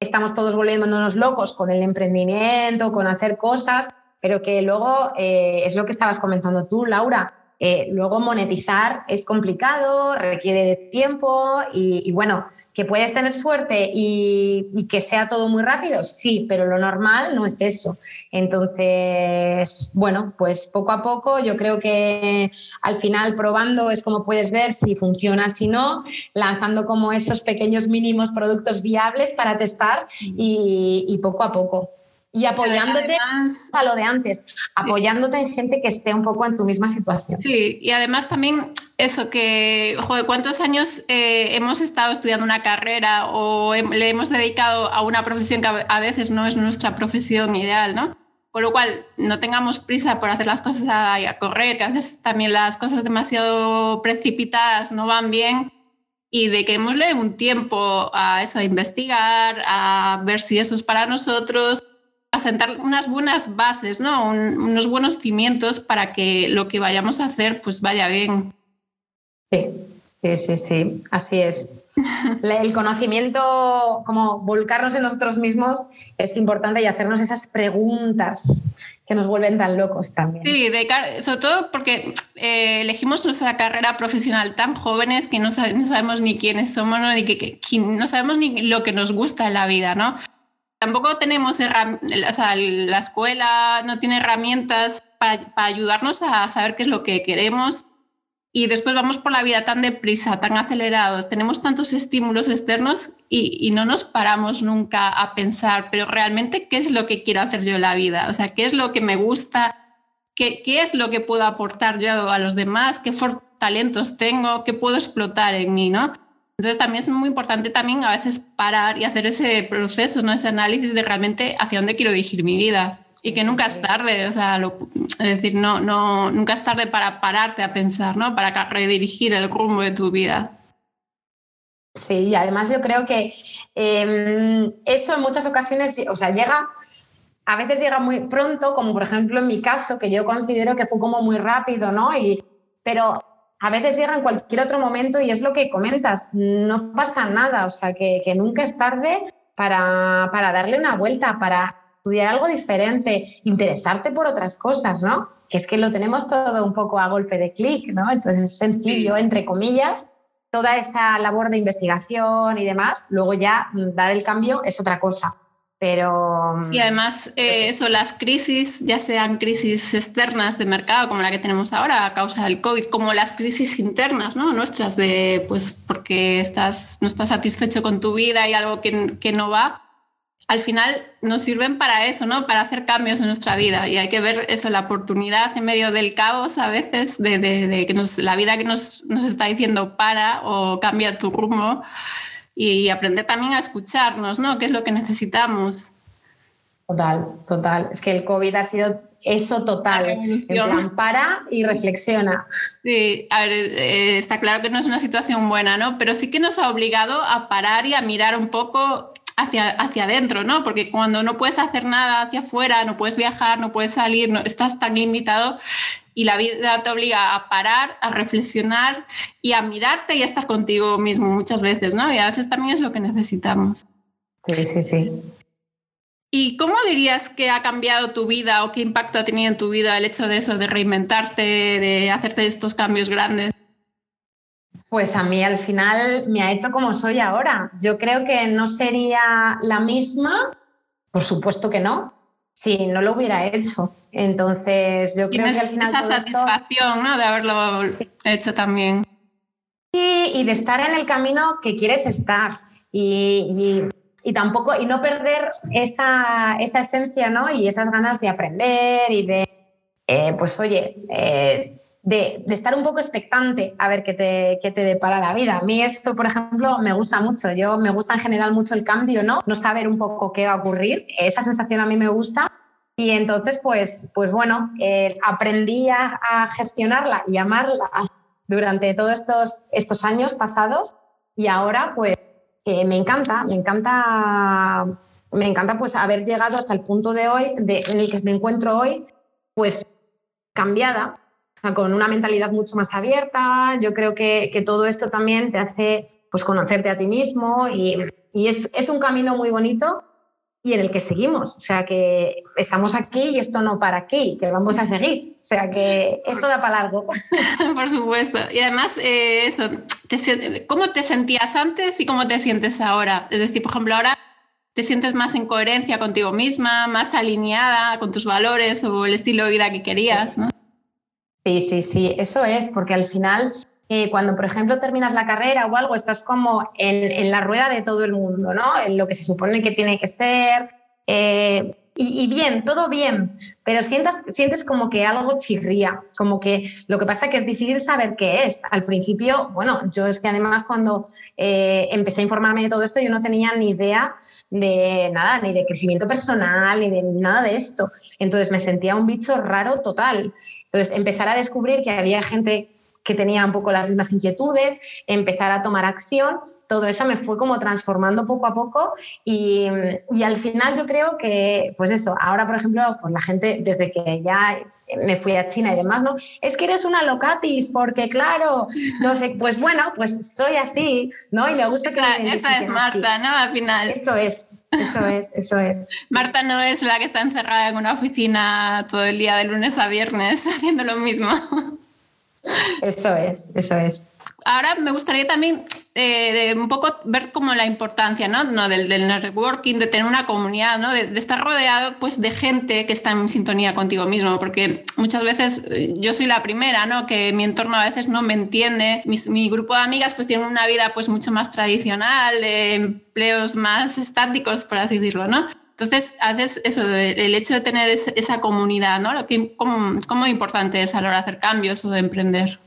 estamos todos volviéndonos locos con el emprendimiento, con hacer cosas pero que luego eh, es lo que estabas comentando tú, Laura. Eh, luego monetizar es complicado, requiere de tiempo y, bueno, que puedes tener suerte y, que sea todo muy rápido, sí, pero lo normal no es eso. Entonces, bueno, pues poco a poco yo creo que al final probando es como puedes ver si funciona, si no, lanzando como esos pequeños mínimos productos viables para testar y poco a poco. Y apoyándote a lo de antes, apoyándote en gente que esté un poco en tu misma situación. Sí, y además también eso que, joder, ¿cuántos años eh, hemos estado estudiando una carrera o le hemos dedicado a una profesión que a veces no es nuestra profesión ideal, ¿no? Con lo cual, no tengamos prisa por hacer las cosas a, a correr, que a veces también las cosas demasiado precipitadas no van bien y de que démosle un tiempo a eso, a investigar, a ver si eso es para nosotros asentar unas buenas bases, ¿no? unos buenos cimientos para que lo que vayamos a hacer pues vaya bien. Sí, sí, sí, sí, así es. <laughs> El conocimiento, como volcarnos en nosotros mismos, es importante y hacernos esas preguntas que nos vuelven tan locos también. Sí, sobre todo porque eh, elegimos nuestra carrera profesional tan jóvenes que no, sabemos ni quiénes somos, ni que, no sabemos ni lo que nos gusta en la vida, ¿no? Tampoco tenemos, o la escuela no tiene herramientas para, ayudarnos a saber qué es lo que queremos y después vamos por la vida tan deprisa, tan acelerados, tenemos tantos estímulos externos y, no nos paramos nunca a pensar, pero realmente, ¿qué es lo que quiero hacer yo en la vida? O sea, ¿qué es lo que me gusta? ¿Qué, qué es lo que puedo aportar yo a los demás? ¿Qué talentos tengo? ¿Qué puedo explotar en mí? ¿no? Entonces también es muy importante también a veces parar y hacer ese proceso, ¿no? ese análisis de realmente hacia dónde quiero dirigir mi vida y que nunca es tarde, o sea, es decir, no, no, nunca es tarde para pararte a pensar, ¿no? Para redirigir el rumbo de tu vida. Sí, y además yo creo que em, eso en muchas ocasiones, o sea, llega, a veces llega muy pronto, como por ejemplo en mi caso, que yo considero que fue como muy rápido, ¿no? Y, pero a veces llega en cualquier otro momento y es lo que comentas, no pasa nada, o sea, que, nunca es tarde para, darle una vuelta, para estudiar algo diferente, interesarte por otras cosas, ¿no? Que es que lo tenemos todo un poco a golpe de clic, ¿no? Entonces es sencillo, entre comillas, toda esa labor de investigación y demás, luego ya dar el cambio es otra cosa. Pero... Y además, eh, eso, las crisis, ya sean crisis externas de mercado, como la que tenemos ahora a causa del COVID, como las crisis internas, ¿no? Nuestras, de, pues, porque estás, no estás satisfecho con tu vida y algo que, que no va, al final nos sirven para eso, ¿no? Para hacer cambios en nuestra vida. Y hay que ver eso, la oportunidad en medio del caos a veces, de, de, de que nos, la vida que nos, nos está diciendo para o cambia tu rumbo y aprender también a escucharnos, ¿no? ¿Qué es lo que necesitamos? Total, total. Es que el COVID ha sido eso total. En plan, para y reflexiona. Sí, a ver, eh, está claro que no es una situación buena, ¿no? Pero sí que nos ha obligado a parar y a mirar un poco hacia, hacia adentro, ¿no? Porque cuando no puedes hacer nada hacia afuera, no puedes viajar, no puedes salir, no, estás tan limitado y la vida te obliga a parar, a reflexionar y a mirarte y a estar contigo mismo muchas veces, ¿no? Y a veces también es lo que necesitamos. Sí, sí, sí. ¿Y cómo dirías que ha cambiado tu vida o qué impacto ha tenido en tu vida el hecho de eso, de reinventarte, de hacerte estos cambios grandes? Pues a mí al final me ha hecho como soy ahora. Yo creo que no sería la misma, por supuesto que no, si no lo hubiera hecho. Entonces yo creo que al final... Esa satisfacción ¿no? de haberlo hecho también. Sí, y de estar en el camino que quieres estar. y y tampoco, y no perder esa, esa esencia, ¿no? Y esas ganas de aprender y de, eh, pues oye, eh, de, estar un poco expectante a ver qué te, qué te depara la vida. A mí esto, por ejemplo, me gusta mucho. Yo me gusta en general mucho el cambio, ¿no? No saber un poco qué va a ocurrir. Esa sensación a mí me gusta. Y entonces, pues, pues bueno, eh, aprendí a, gestionarla y amarla durante todos estos, estos años pasados. Y ahora, pues, me encanta, me encanta, me encanta pues haber llegado hasta el punto de hoy, de, en el que me encuentro hoy, pues cambiada, con una mentalidad mucho más abierta. Yo creo que, que todo esto también te hace pues conocerte a ti mismo y, y es, es, un camino muy bonito y en el que seguimos. O sea que estamos aquí y esto no para aquí, que vamos a seguir. O sea que esto da para largo. <laughs> Por supuesto. Y además, eh, eso, ¿cómo te sentías antes y cómo te sientes ahora? Es decir, por ejemplo, ahora te sientes más en coherencia contigo misma, más alineada con tus valores o el estilo de vida que querías, ¿no? Sí, sí, sí, eso es, porque al final eh, cuando, por ejemplo, terminas la carrera o algo, estás como en, la rueda de todo el mundo, ¿no? En lo que se supone que tiene que ser. Eh, y, bien, todo bien, pero sientas, sientes como que algo chirría, como que lo que pasa es que es difícil saber qué es. Al principio, bueno, yo es que además cuando eh, empecé a informarme de todo esto, yo no tenía ni idea de nada, ni de crecimiento personal, ni de nada de esto. Entonces me sentía un bicho raro total. Entonces empezar a descubrir que había gente que tenía un poco las mismas inquietudes, empezar a tomar acción, todo eso me fue como transformando poco a poco y, y, al final yo creo que, pues eso, ahora por ejemplo, pues la gente desde que ya me fui a China y demás, ¿no? Es que eres una locatis porque claro, no sé, pues bueno, pues soy así, ¿no? Y me gusta esa, que... esa es Marta, ¿no? Al final. Eso es. Eso es, eso es. Marta no es la que está encerrada en una oficina todo el día de lunes a viernes <laughs> haciendo lo mismo. Eso es, eso es. Ahora me gustaría también eh, un poco ver como la importancia ¿no? ¿no? Del, del, networking, de tener una comunidad, ¿no? de, estar rodeado pues, de gente que está en sintonía contigo mismo, porque muchas veces eh, yo soy la primera, ¿no? que mi entorno a veces no me entiende, mi, mi grupo de amigas pues tienen una vida pues mucho más tradicional, de empleos más estáticos, por así decirlo, ¿no? Entonces, haces eso, el hecho de tener esa comunidad, ¿no? ¿Cómo, ¿Cómo importante es a la hora de hacer cambios o de emprender?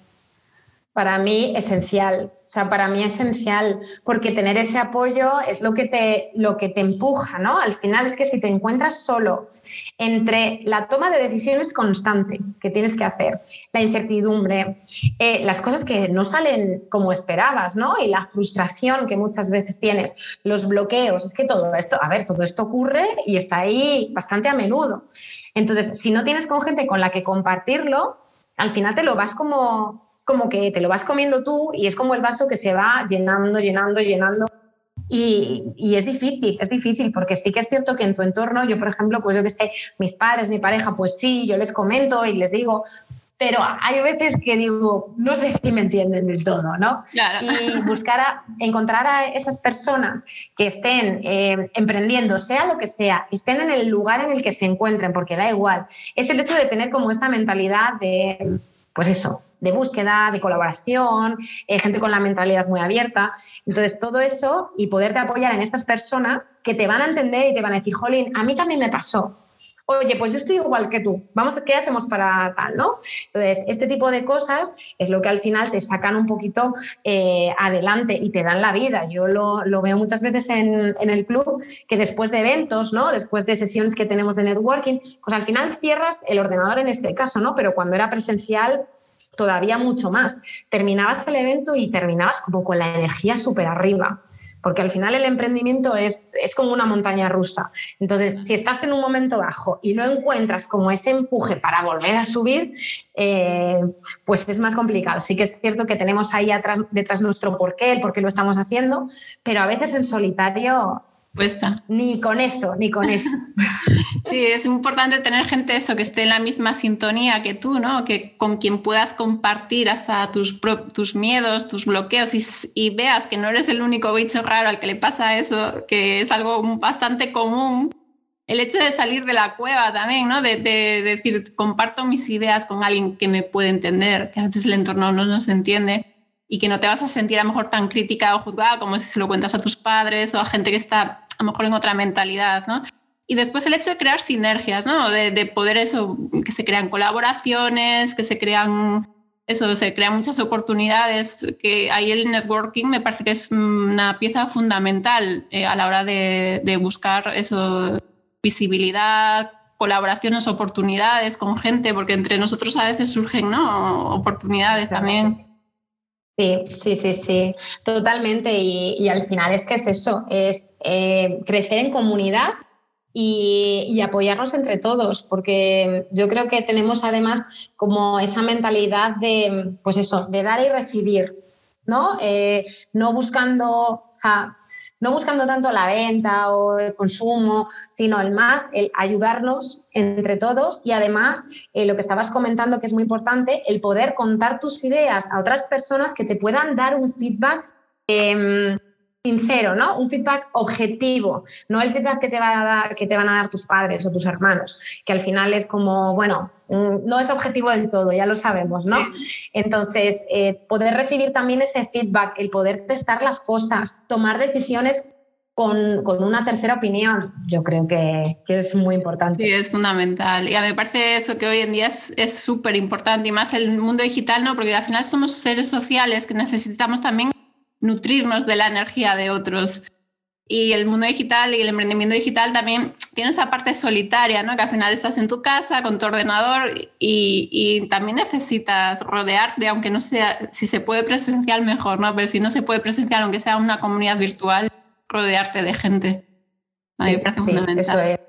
Para mí, esencial. O sea, para mí esencial, porque tener ese apoyo es lo que te, lo que te empuja, ¿no? Al final es que si te encuentras solo entre la toma de decisiones constante que tienes que hacer, la incertidumbre, eh, las cosas que no salen como esperabas, ¿no? Y la frustración que muchas veces tienes, los bloqueos, es que todo esto, a ver, todo esto ocurre y está ahí bastante a menudo. Entonces, si no tienes con gente con la que compartirlo, al final te lo vas como como que te lo vas comiendo tú y es como el vaso que se va llenando, llenando, llenando. Y, y, es difícil, es difícil, porque sí que es cierto que en tu entorno, yo por ejemplo, pues yo que sé, mis padres, mi pareja, pues sí, yo les comento y les digo, pero hay veces que digo, no sé si me entienden del todo, ¿no? Y buscar a, encontrar a esas personas que estén eh, emprendiendo, sea lo que sea, estén en el lugar en el que se encuentren, porque da igual, es el hecho de tener como esta mentalidad de, pues eso, de búsqueda, de colaboración, eh, gente con la mentalidad muy abierta. Entonces, todo eso y poderte apoyar en estas personas que te van a entender y te van a decir, Jolín, a mí también me pasó. Oye, pues yo estoy igual que tú. Vamos, ¿qué hacemos para tal, no? Entonces, este tipo de cosas es lo que al final te sacan un poquito eh, adelante y te dan la vida. Yo lo, lo veo muchas veces en, en, el club, que después de eventos, ¿no? Después de sesiones que tenemos de networking, pues al final cierras el ordenador en este caso, ¿no? Pero cuando era presencial, todavía mucho más. Terminabas el evento y terminabas como con la energía súper arriba. Porque al final el emprendimiento es, es como una montaña rusa. Entonces, si estás en un momento bajo y no encuentras como ese empuje para volver a subir, eh, pues es más complicado. Sí que es cierto que tenemos ahí atrás, detrás nuestro porqué, el por qué lo estamos haciendo, pero a veces en solitario Ni con eso, ni con eso. <laughs> Sí, es importante tener gente eso, que esté en la misma sintonía que tú, ¿no? Que con quien puedas compartir hasta tus, tus miedos, tus bloqueos y, y, veas que no eres el único bicho raro al que le pasa eso, que es algo bastante común. El hecho de salir de la cueva también, ¿no? De, de, decir, comparto mis ideas con alguien que me puede entender, que a veces el entorno no nos entiende y que no te vas a sentir a lo mejor tan crítica o juzgada como si se lo cuentas a tus padres o a gente que está a lo mejor en otra mentalidad, ¿no? Y después el hecho de crear sinergias, ¿no? De, de, poder eso, que se crean colaboraciones, que se crean, eso, se crean muchas oportunidades, que ahí el networking me parece que es una pieza fundamental eh, a la hora de, de, buscar eso, visibilidad, colaboraciones, oportunidades con gente, porque entre nosotros a veces surgen, ¿no? Oportunidades también. Sí, sí, sí, sí, totalmente. Y, al final es que es eso, es eh, crecer en comunidad y, apoyarnos entre todos, porque yo creo que tenemos además como esa mentalidad de, pues eso, de dar y recibir, ¿no? Eh, no buscando, no buscando tanto la venta o el consumo, sino el más, el ayudarnos entre todos y además eh, lo que estabas comentando que es muy importante, el poder contar tus ideas a otras personas que te puedan dar un feedback. Em, sincero, ¿no? Un feedback objetivo, no el feedback que te, va a dar, que te van a dar tus padres o tus hermanos, que al final es como, bueno, mm, no es objetivo del todo, ya lo sabemos, ¿no? Entonces, eh, poder recibir también ese feedback, el poder testar las cosas, tomar decisiones con, con, una tercera opinión, yo creo que, que, es muy importante. Sí, es fundamental. Y a mí me parece eso que hoy en día es súper importante, y más el mundo digital, ¿no? Porque al final somos seres sociales que necesitamos también nutrirnos de la energía de otros. Y el mundo digital y el emprendimiento digital también tiene esa parte solitaria, ¿no? que al final estás en tu casa con tu ordenador y, y, también necesitas rodearte, aunque no sea, si se puede presencial mejor, ¿no? pero si no se puede presencial, aunque sea una comunidad virtual, rodearte de gente. A mí me parece fundamental. Eso es.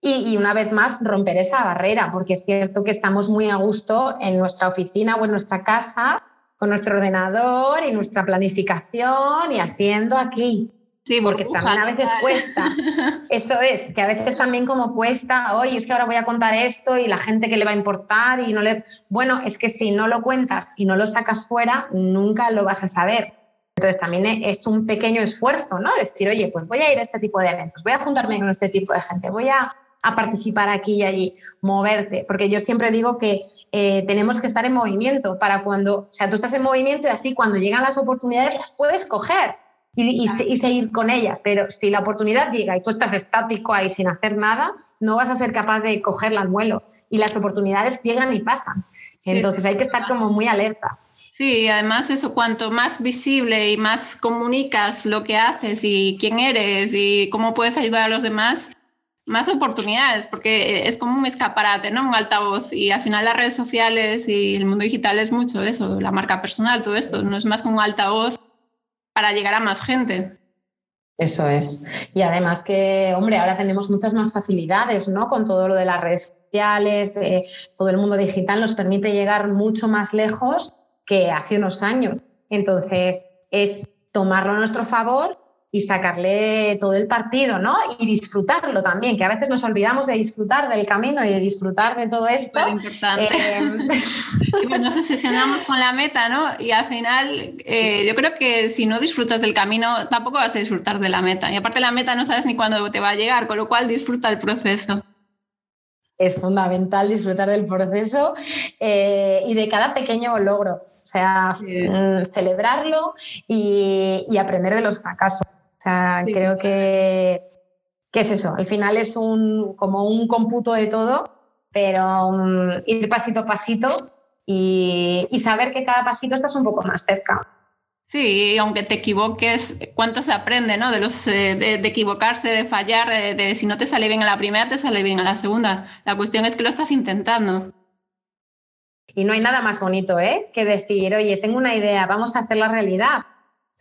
Y, y, una vez más, romper esa barrera, porque es cierto que estamos muy a gusto en nuestra oficina o en nuestra casa con nuestro ordenador y nuestra planificación y haciendo aquí. Sí, porque también a veces cuesta. <laughs> Eso es, que a veces también como cuesta, oye, es que ahora voy a contar esto y la gente que le va a importar y no le... Bueno, es que si no lo cuentas y no lo sacas fuera, nunca lo vas a saber. Entonces también es un pequeño esfuerzo, ¿no? Decir, oye, pues voy a ir a este tipo de eventos, voy a juntarme con este tipo de gente, voy a, a participar aquí y allí, moverte, porque yo siempre digo que eh, tenemos que estar en movimiento para cuando, o sea, tú estás en movimiento y así cuando llegan las oportunidades las puedes coger y, seguir con ellas, pero si la oportunidad llega y tú estás estático ahí sin hacer nada, no vas a ser capaz de cogerla al vuelo y las oportunidades llegan y pasan. Entonces hay que estar como muy alerta. Sí, además eso, cuanto más visible y más comunicas lo que haces y quién eres y cómo puedes ayudar a los demás, más oportunidades, porque es como un escaparate, ¿no? Un altavoz. Y al final las redes sociales y el mundo digital es mucho eso, la marca personal, todo esto. No es más que un altavoz para llegar a más gente. Eso es. Y además que, hombre, ahora tenemos muchas más facilidades, ¿no? Con todo lo de las redes sociales, todo el mundo digital nos permite llegar mucho más lejos que hace unos años. Entonces, es tomarlo a nuestro favor y sacarle todo el partido, ¿no? Y disfrutarlo también, que a veces nos olvidamos de disfrutar del camino y de disfrutar de todo esto. importante. Eh... <laughs> nos obsesionamos con la meta, ¿no? Y al final, eh, yo creo que si no disfrutas del camino, tampoco vas a disfrutar de la meta. Y aparte la meta no sabes ni cuándo te va a llegar, con lo cual disfruta el proceso. Es fundamental disfrutar del proceso eh, y de cada pequeño logro. O sea, mm, celebrarlo y, y aprender de los fracasos. O sea, creo que, que, es eso. Al final es un, como un cómputo de todo, pero um, ir pasito a pasito y, y, saber que cada pasito estás un poco más cerca. Sí, aunque te equivoques, ¿cuánto se aprende ¿no? de, los, eh, de, de equivocarse, de fallar, de, de, si no te sale bien a la primera, te sale bien a la segunda? La cuestión es que lo estás intentando. Y no hay nada más bonito ¿eh? que decir, oye, tengo una idea, vamos a hacerla realidad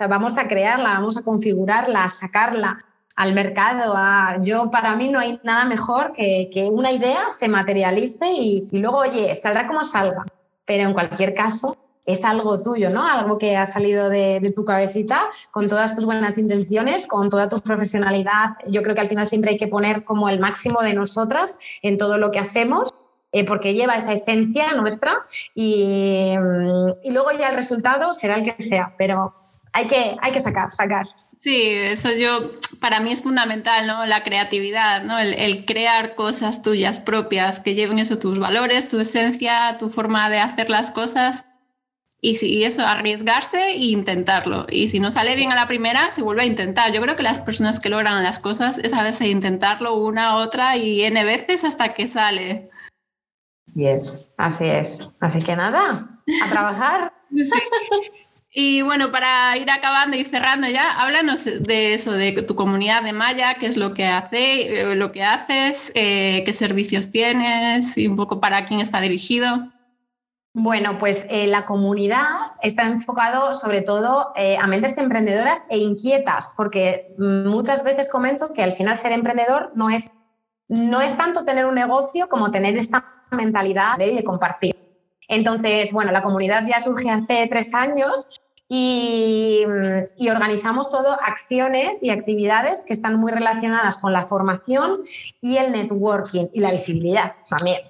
vamos a crearla, vamos a configurarla, a sacarla al mercado. yo, para mí no hay nada mejor que, que una idea se materialice y, luego, oye, saldrá como salga. Pero en cualquier caso, es algo tuyo, ¿no? Algo que ha salido de, tu cabecita, con todas tus buenas intenciones, con toda tu profesionalidad. Yo creo que al final siempre hay que poner como el máximo de nosotras en todo lo que hacemos. Eh, porque lleva esa esencia nuestra y, y, luego ya el resultado será el que sea, pero hay que, hay que sacar, sacar. Sí, eso yo, para mí es fundamental, ¿no? La creatividad, ¿no? El, el, crear cosas tuyas propias que lleven eso, tus valores, tu esencia, tu forma de hacer las cosas y, si, eso, arriesgarse e intentarlo. Y si no sale bien a la primera, se vuelve a intentar. Yo creo que las personas que logran las cosas es a veces intentarlo una, otra y n veces hasta que sale. Así es, así es. Así que nada, a trabajar. <laughs> Y bueno, para ir acabando y cerrando ya, háblanos de eso, de tu comunidad de Maya, qué es lo que hace, eh, lo que haces, eh, qué servicios tienes y un poco para quién está dirigido. Bueno, pues eh, la comunidad está enfocado sobre todo a mentes emprendedoras e inquietas, porque muchas veces comento que al final ser emprendedor no es, no es tanto tener un negocio como tener esta mentalidad de, compartir. Entonces, bueno, la comunidad ya surge hace tres años y, y, organizamos todo acciones y actividades que están muy relacionadas con la formación y el networking y la visibilidad también.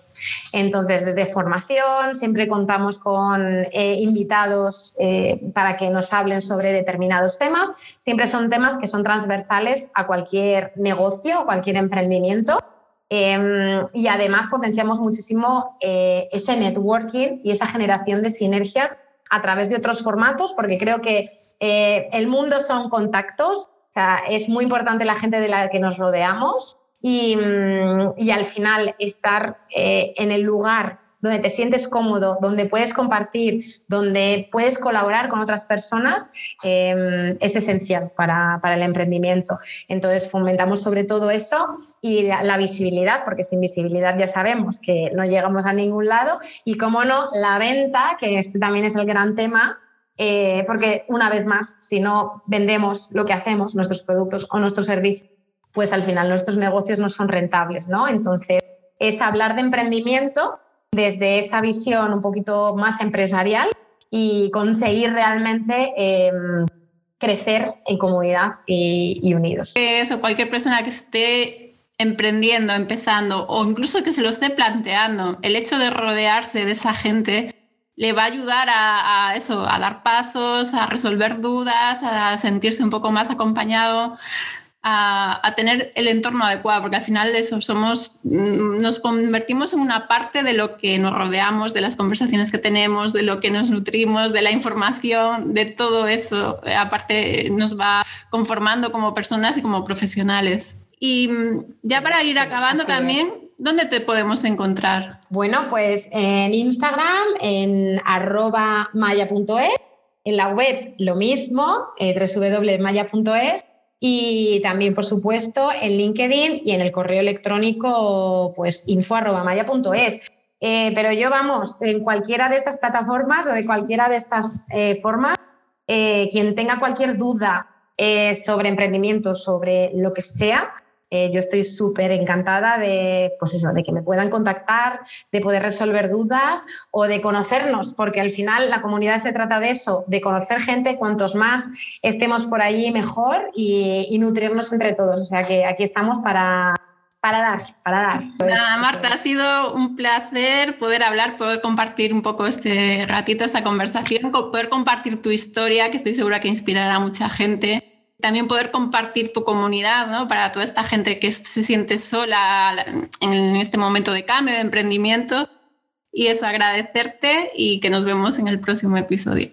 Entonces, desde formación, siempre contamos con eh, invitados eh, para que nos hablen sobre determinados temas. Siempre son temas que son transversales a cualquier negocio cualquier emprendimiento. Em, y además potenciamos muchísimo eh, ese networking y esa generación de sinergias a través de otros formatos, porque creo que el mundo son contactos. es muy importante la gente de la que nos rodeamos Mm, y, al final estar eh, en el lugar donde te sientes cómodo, donde puedes compartir, donde puedes colaborar con otras personas, em, es esencial para, el emprendimiento. Entonces, fomentamos sobre todo eso y la, visibilidad, porque sin visibilidad ya sabemos que no llegamos a ningún lado. Y, como no, la venta, que este también es el gran tema, eh, porque una vez más, si no vendemos lo que hacemos, nuestros productos o nuestros servicios, pues al final nuestros negocios no son rentables, ¿no? Entonces, es hablar de emprendimiento desde esta visión un poquito más empresarial y conseguir realmente em, crecer en comunidad y, unidos. Eso, cualquier persona que esté emprendiendo, empezando o incluso que se lo esté planteando, el hecho de rodearse de esa gente le va a ayudar a, a, eso, a dar pasos, a resolver dudas, a sentirse un poco más acompañado a, tener el entorno adecuado, porque al final eso somos, mm, nos convertimos en una parte de lo que nos rodeamos, de las conversaciones que tenemos, de lo que nos nutrimos, de la información, de todo eso. Aparte nos va conformando como personas y como profesionales. Y mm, ya para ir acabando también, ¿dónde te podemos encontrar? Bueno, pues en Instagram, en arroba maya.es, en la web lo mismo, eh, www.maya.es y también, por supuesto, en LinkedIn y en el correo electrónico, pues info.maya.es. Eh, pero yo, vamos, en cualquiera de estas plataformas o de cualquiera de estas eh, formas, eh, quien tenga cualquier duda sobre emprendimiento, sobre lo que sea, eh, yo estoy súper encantada de, pues eso, de que me puedan contactar, de poder resolver dudas o de conocernos, porque al final la comunidad se trata de eso, de conocer gente, cuantos más estemos por allí mejor y, nutrirnos entre todos. O sea que aquí estamos para, para dar, para dar. Nada, Marta, ha sido un placer poder hablar, poder compartir un poco este ratito, esta conversación, poder compartir tu historia, que estoy segura que inspirará a mucha gente también poder compartir tu comunidad, ¿no? Para toda esta gente que se siente sola en este momento de cambio, de emprendimiento. Y eso, agradecerte y que nos vemos en el próximo episodio.